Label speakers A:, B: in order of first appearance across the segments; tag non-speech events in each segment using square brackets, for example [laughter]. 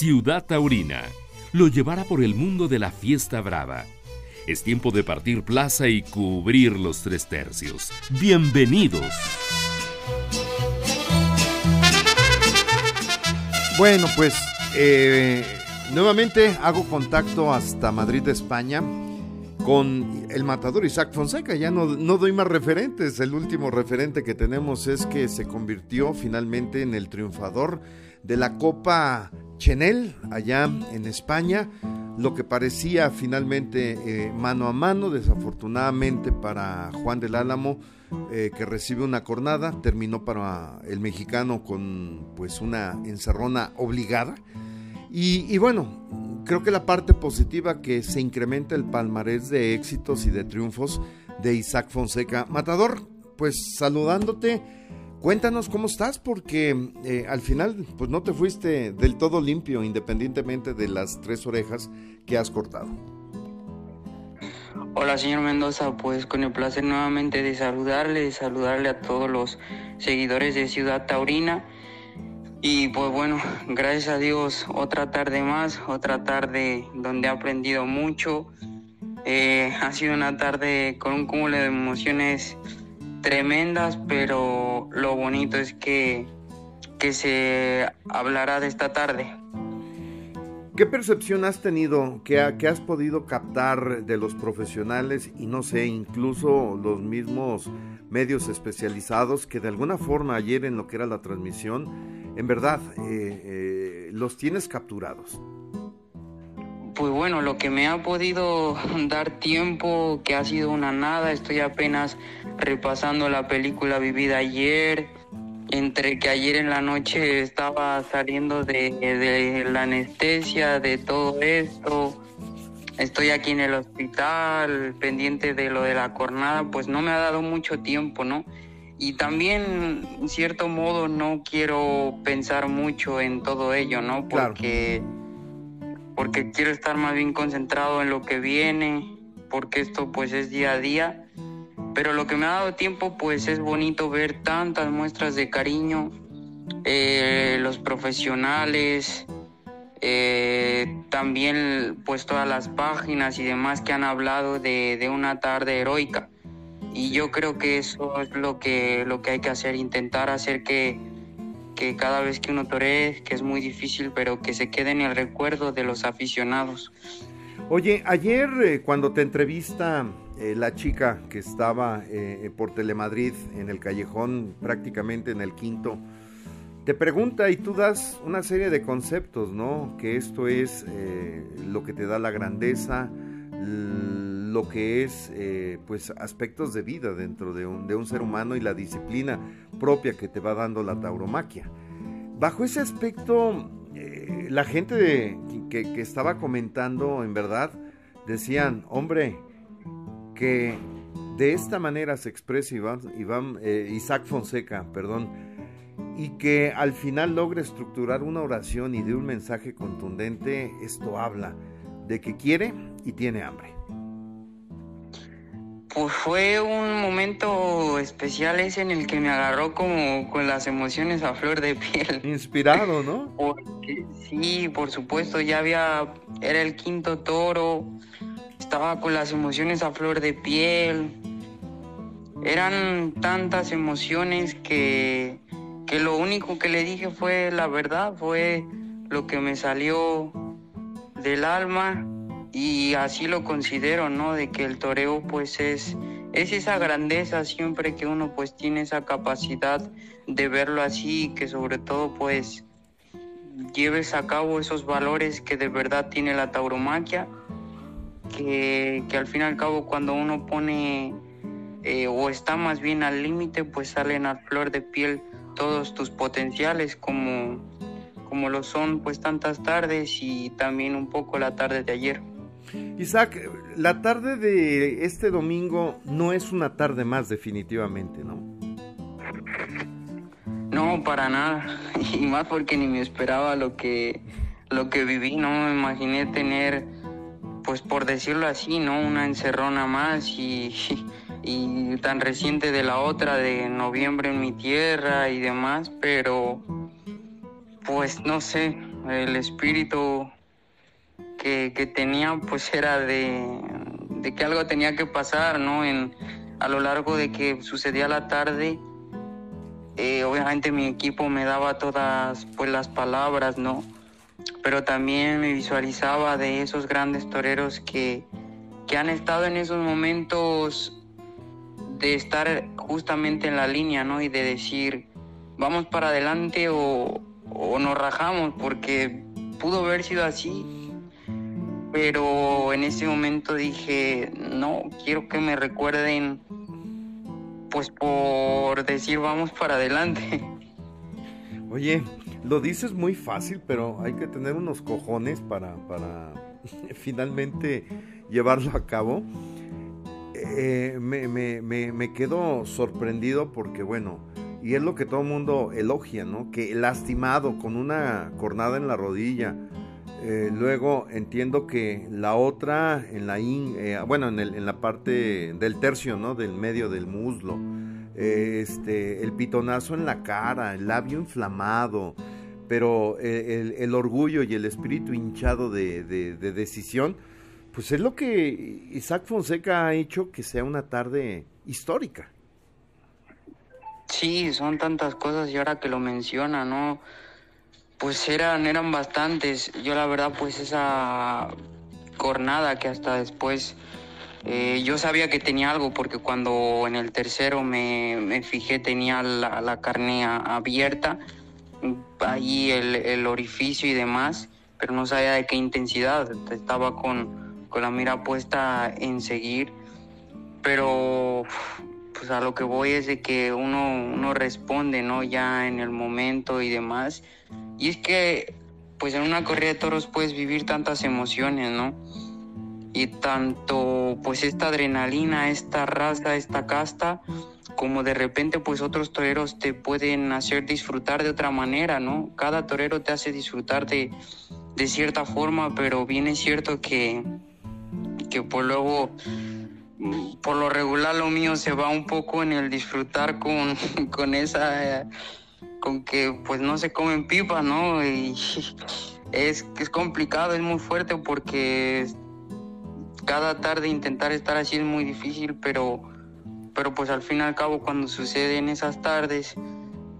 A: Ciudad Taurina lo llevará por el mundo de la fiesta brava. Es tiempo de partir plaza y cubrir los tres tercios. Bienvenidos.
B: Bueno, pues eh, nuevamente hago contacto hasta Madrid, España, con el matador Isaac Fonseca. Ya no, no doy más referentes. El último referente que tenemos es que se convirtió finalmente en el triunfador de la Copa Chenel allá en España. Lo que parecía finalmente eh, mano a mano, desafortunadamente para Juan del Álamo, eh, que recibe una cornada, terminó para el mexicano con pues una encerrona obligada. Y, y, bueno, creo que la parte positiva que se incrementa el palmarés de éxitos y de triunfos de Isaac Fonseca. Matador, pues saludándote Cuéntanos cómo estás, porque eh, al final pues no te fuiste del todo limpio, independientemente de las tres orejas que has cortado.
C: Hola señor Mendoza, pues con el placer nuevamente de saludarle, saludarle a todos los seguidores de Ciudad Taurina. Y pues bueno, gracias a Dios, otra tarde más, otra tarde donde he aprendido mucho. Eh, ha sido una tarde con un cúmulo de emociones tremendas, pero lo bonito es que, que se hablará de esta tarde.
B: ¿Qué percepción has tenido, que, has podido captar de los profesionales y no sé, incluso los mismos medios especializados que de alguna forma ayer en lo que era la transmisión, en verdad, eh, eh, los tienes capturados?
C: Pues bueno, lo que me ha podido dar tiempo, que ha sido una nada, estoy apenas repasando la película vivida ayer, entre que ayer en la noche estaba saliendo de, la anestesia, de todo esto, estoy aquí en el hospital, pendiente de lo de la cornada, pues no me ha dado mucho tiempo, ¿no? Y también, en cierto modo, no quiero pensar mucho en todo ello, ¿no? Porque porque quiero estar más bien concentrado en lo que viene, porque esto pues es día a día. Pero lo que me ha dado tiempo pues es bonito ver tantas muestras de cariño, eh, los profesionales, eh, también pues todas las páginas y demás que han hablado de, de, una tarde heroica. Y yo creo que eso es lo que, lo que hay que hacer, intentar hacer que que cada vez que uno toree, que es muy difícil, pero que se quede en el recuerdo de los aficionados.
B: Oye, ayer eh, cuando te entrevista eh, la chica que estaba eh, por Telemadrid en el callejón, prácticamente en el quinto, te pregunta y tú das una serie de conceptos, ¿no? Que esto es lo que te da la grandeza, lo que es pues aspectos de vida dentro de un, de un ser humano y la disciplina propia que te va dando la tauromaquia. Bajo ese aspecto, eh, la gente que, estaba comentando, en verdad, decían, hombre, que de esta manera se expresa Iván, eh, Isaac Fonseca, perdón, y que al final logre estructurar una oración y de un mensaje contundente, esto habla de que quiere y tiene hambre.
C: Pues fue un momento especial ese en el que me agarró como con las emociones a flor de piel. [laughs]
B: Inspirado, ¿no?
C: sí, por supuesto, ya había, era el quinto toro, estaba con las emociones a flor de piel. Eran tantas emociones que, que lo único que le dije fue la verdad, fue lo que me salió del alma y así lo considero, ¿no? De que el toreo pues es, es esa grandeza siempre que uno pues tiene esa capacidad de verlo así, que sobre todo pues lleves a cabo esos valores que de verdad tiene la tauromaquia, que, al fin y al cabo cuando uno pone eh, o está más bien al límite pues salen a flor de piel todos tus potenciales como, como lo son pues tantas tardes y también un poco la tarde de ayer.
B: Isaac, la tarde de este domingo no es una tarde más definitivamente, ¿no?
C: No, para nada. [laughs] Y más porque ni me esperaba lo que, lo que viví, no me imaginé tener, pues por decirlo así, ¿no? Una encerrona más y, [laughs] y tan reciente de la otra, de noviembre en mi tierra y demás, pero pues no sé, El espíritu que, que tenía pues era de, de, que algo tenía que pasar, ¿no? En, a lo largo de que sucedía la tarde, eh, obviamente mi equipo me daba todas pues las palabras, ¿no? Pero también me visualizaba de esos grandes toreros que, que han estado en esos momentos de estar justamente en la línea, ¿no? Y de decir, vamos para adelante o, o nos rajamos, porque pudo haber sido así, pero en ese momento dije, no, quiero que me recuerden, pues por decir, vamos para adelante. [laughs]
B: Oye, lo dices muy fácil, pero hay que tener unos cojones para, para [laughs] finalmente llevarlo a cabo. Eh, me, me, me, me quedo sorprendido porque, bueno, y es lo que todo el mundo elogia, ¿no? Que lastimado con una cornada en la rodilla. Eh, luego entiendo que la otra en la in, eh, bueno en, el, en, la parte del tercio, ¿no? Del medio del muslo. Eh, este, el pitonazo en la cara, el labio inflamado, pero el, el orgullo y el espíritu hinchado de decisión, pues es lo que Isaac Fonseca ha hecho que sea una tarde histórica.
C: Sí, son tantas cosas y ahora que lo menciona, ¿no? Pues eran, eran bastantes. Yo la verdad, pues esa cornada que hasta después eh, yo sabía que tenía algo porque cuando en el tercero me, me fijé tenía la, la carne abierta, ahí el, el, orificio y demás, pero no sabía de qué intensidad. Estaba con, con la mira puesta en seguir, pero pues a lo que voy es de que uno, uno responde, ¿no? Ya en el momento y demás. Y es que, pues en una corrida de toros puedes vivir tantas emociones, ¿no? Y tanto, pues esta adrenalina, esta raza, esta casta, como de repente, pues otros toreros te pueden hacer disfrutar de otra manera, ¿no? Cada torero te hace disfrutar de, de cierta forma, pero bien es cierto que, que pues luego por lo regular lo mío se va un poco en el disfrutar con, [laughs] con esa, con que pues no se comen pipas, ¿no? Y [laughs] es, es complicado, es muy fuerte porque cada tarde intentar estar así es muy difícil, pero, pero pues al fin y al cabo cuando sucede en esas tardes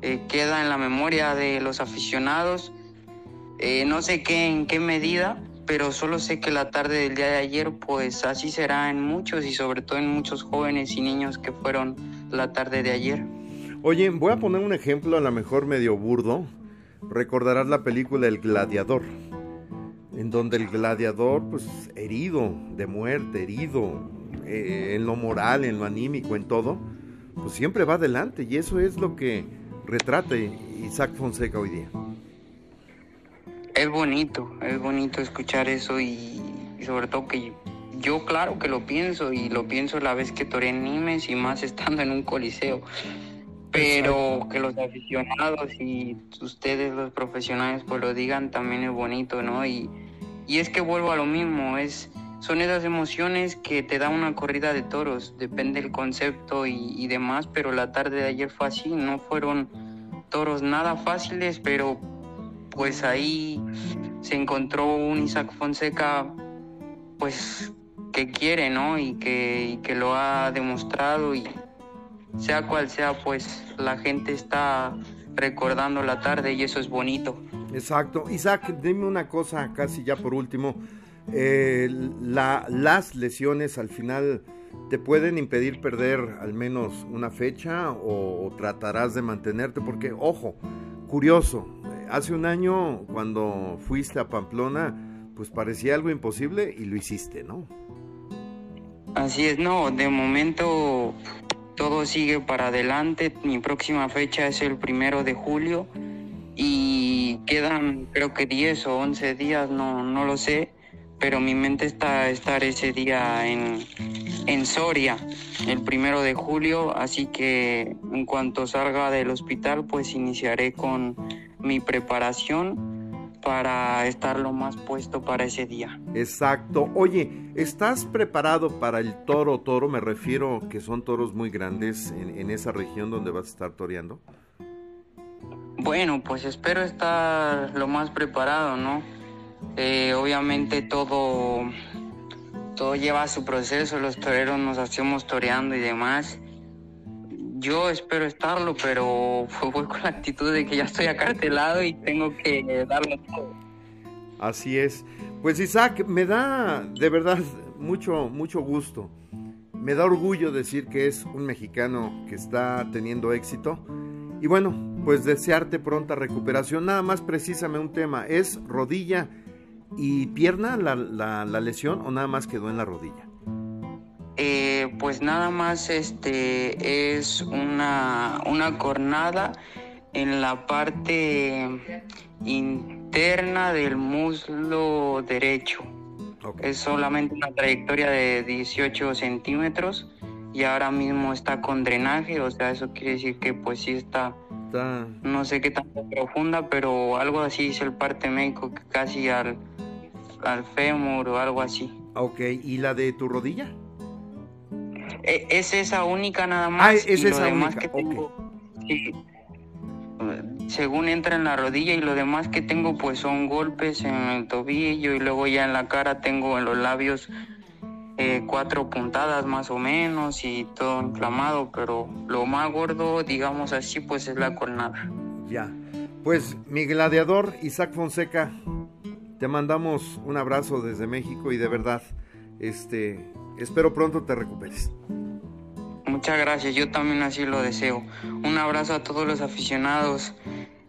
C: eh, queda en la memoria de los aficionados, eh, no sé qué, en qué medida, pero solo sé que la tarde del día de ayer pues así será en muchos y sobre todo en muchos jóvenes y niños que fueron la tarde de ayer.
B: Oye, voy a poner un ejemplo a lo mejor medio burdo. Recordarás la película El Gladiador, en donde el gladiador pues herido de muerte, herido eh, en lo moral, en lo anímico, en todo, pues siempre va adelante y eso es lo que retrata Isaac Fonseca hoy día
C: es bonito, es bonito escuchar eso y, y, sobre todo que yo claro que lo pienso y lo pienso la vez que toré Nimes y más estando en un coliseo. Pero que los aficionados y ustedes los profesionales pues lo digan también es bonito, ¿no? Y, y es que vuelvo a lo mismo, es son esas emociones que te da una corrida de toros, depende del concepto y, y demás, pero la tarde de ayer fue así, no fueron toros nada fáciles, pero pues ahí se encontró un Isaac Fonseca, pues que quiere, ¿no? Y que, y que lo ha demostrado y sea cual sea, pues la gente está recordando la tarde y eso es bonito.
B: Exacto. Isaac, dime una cosa casi ya por último. Eh, la, las lesiones al final te pueden impedir perder al menos una fecha o, o tratarás de mantenerte porque, ojo, curioso, hace un año cuando fuiste a Pamplona, pues parecía algo imposible y lo hiciste, ¿no?
C: Así es, no, de momento todo sigue para adelante. Mi próxima fecha es el primero de julio y quedan creo que 10 o 11 días, no, no lo sé, pero mi mente está estar ese día en, en Soria, el primero de julio, así que en cuanto salga del hospital, pues iniciaré con mi preparación para estar lo más puesto para ese día.
B: Exacto. Oye, ¿estás preparado para el toro toro? Me refiero que son toros muy grandes en, en esa región donde vas a estar toreando.
C: Bueno, pues espero estar lo más preparado, ¿no? Eh, obviamente todo, todo lleva su proceso, los toreros nos hacemos toreando y demás. Yo espero estarlo, pero voy con la actitud de que ya estoy acartelado y tengo que darlo todo.
B: Así es. Pues Isaac, me da de verdad mucho, mucho gusto. Me da orgullo decir que es un mexicano que está teniendo éxito. Y bueno, pues desearte pronta recuperación. Nada más precisame un tema. ¿Es rodilla y pierna la, la, lesión o nada más quedó en la rodilla?
C: Eh, pues nada más este es una, una cornada en la parte interna del muslo derecho. Es solamente una trayectoria de 18 centímetros y ahora mismo está con drenaje, o sea, eso quiere decir que pues sí está, no sé qué tan profunda, pero algo así dice el parte médico, que casi al, al fémur o algo así.
B: Ok, ¿y la de tu rodilla?
C: E, es esa única nada más.
B: Ah, es esa única.
C: Que tengo, sí, según entra en la rodilla y lo demás que tengo pues son golpes en el tobillo y luego ya en la cara tengo en los labios eh, cuatro puntadas más o menos y todo inflamado, pero lo más gordo, digamos así, pues es la cornada.
B: Ya, pues mi gladiador Isaac Fonseca, te mandamos un abrazo desde México y de verdad, este, espero pronto te recuperes.
C: Muchas gracias, yo también así lo deseo. Un abrazo a todos los aficionados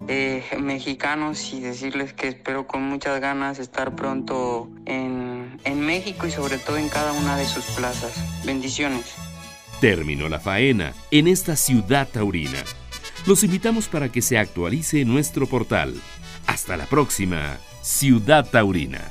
C: eh, mexicanos y decirles que espero con muchas ganas estar pronto en, en México y sobre todo en cada una de sus plazas. Bendiciones.
A: Terminó la faena en esta ciudad taurina. Los invitamos para que se actualice nuestro portal. Hasta la próxima, Ciudad Taurina.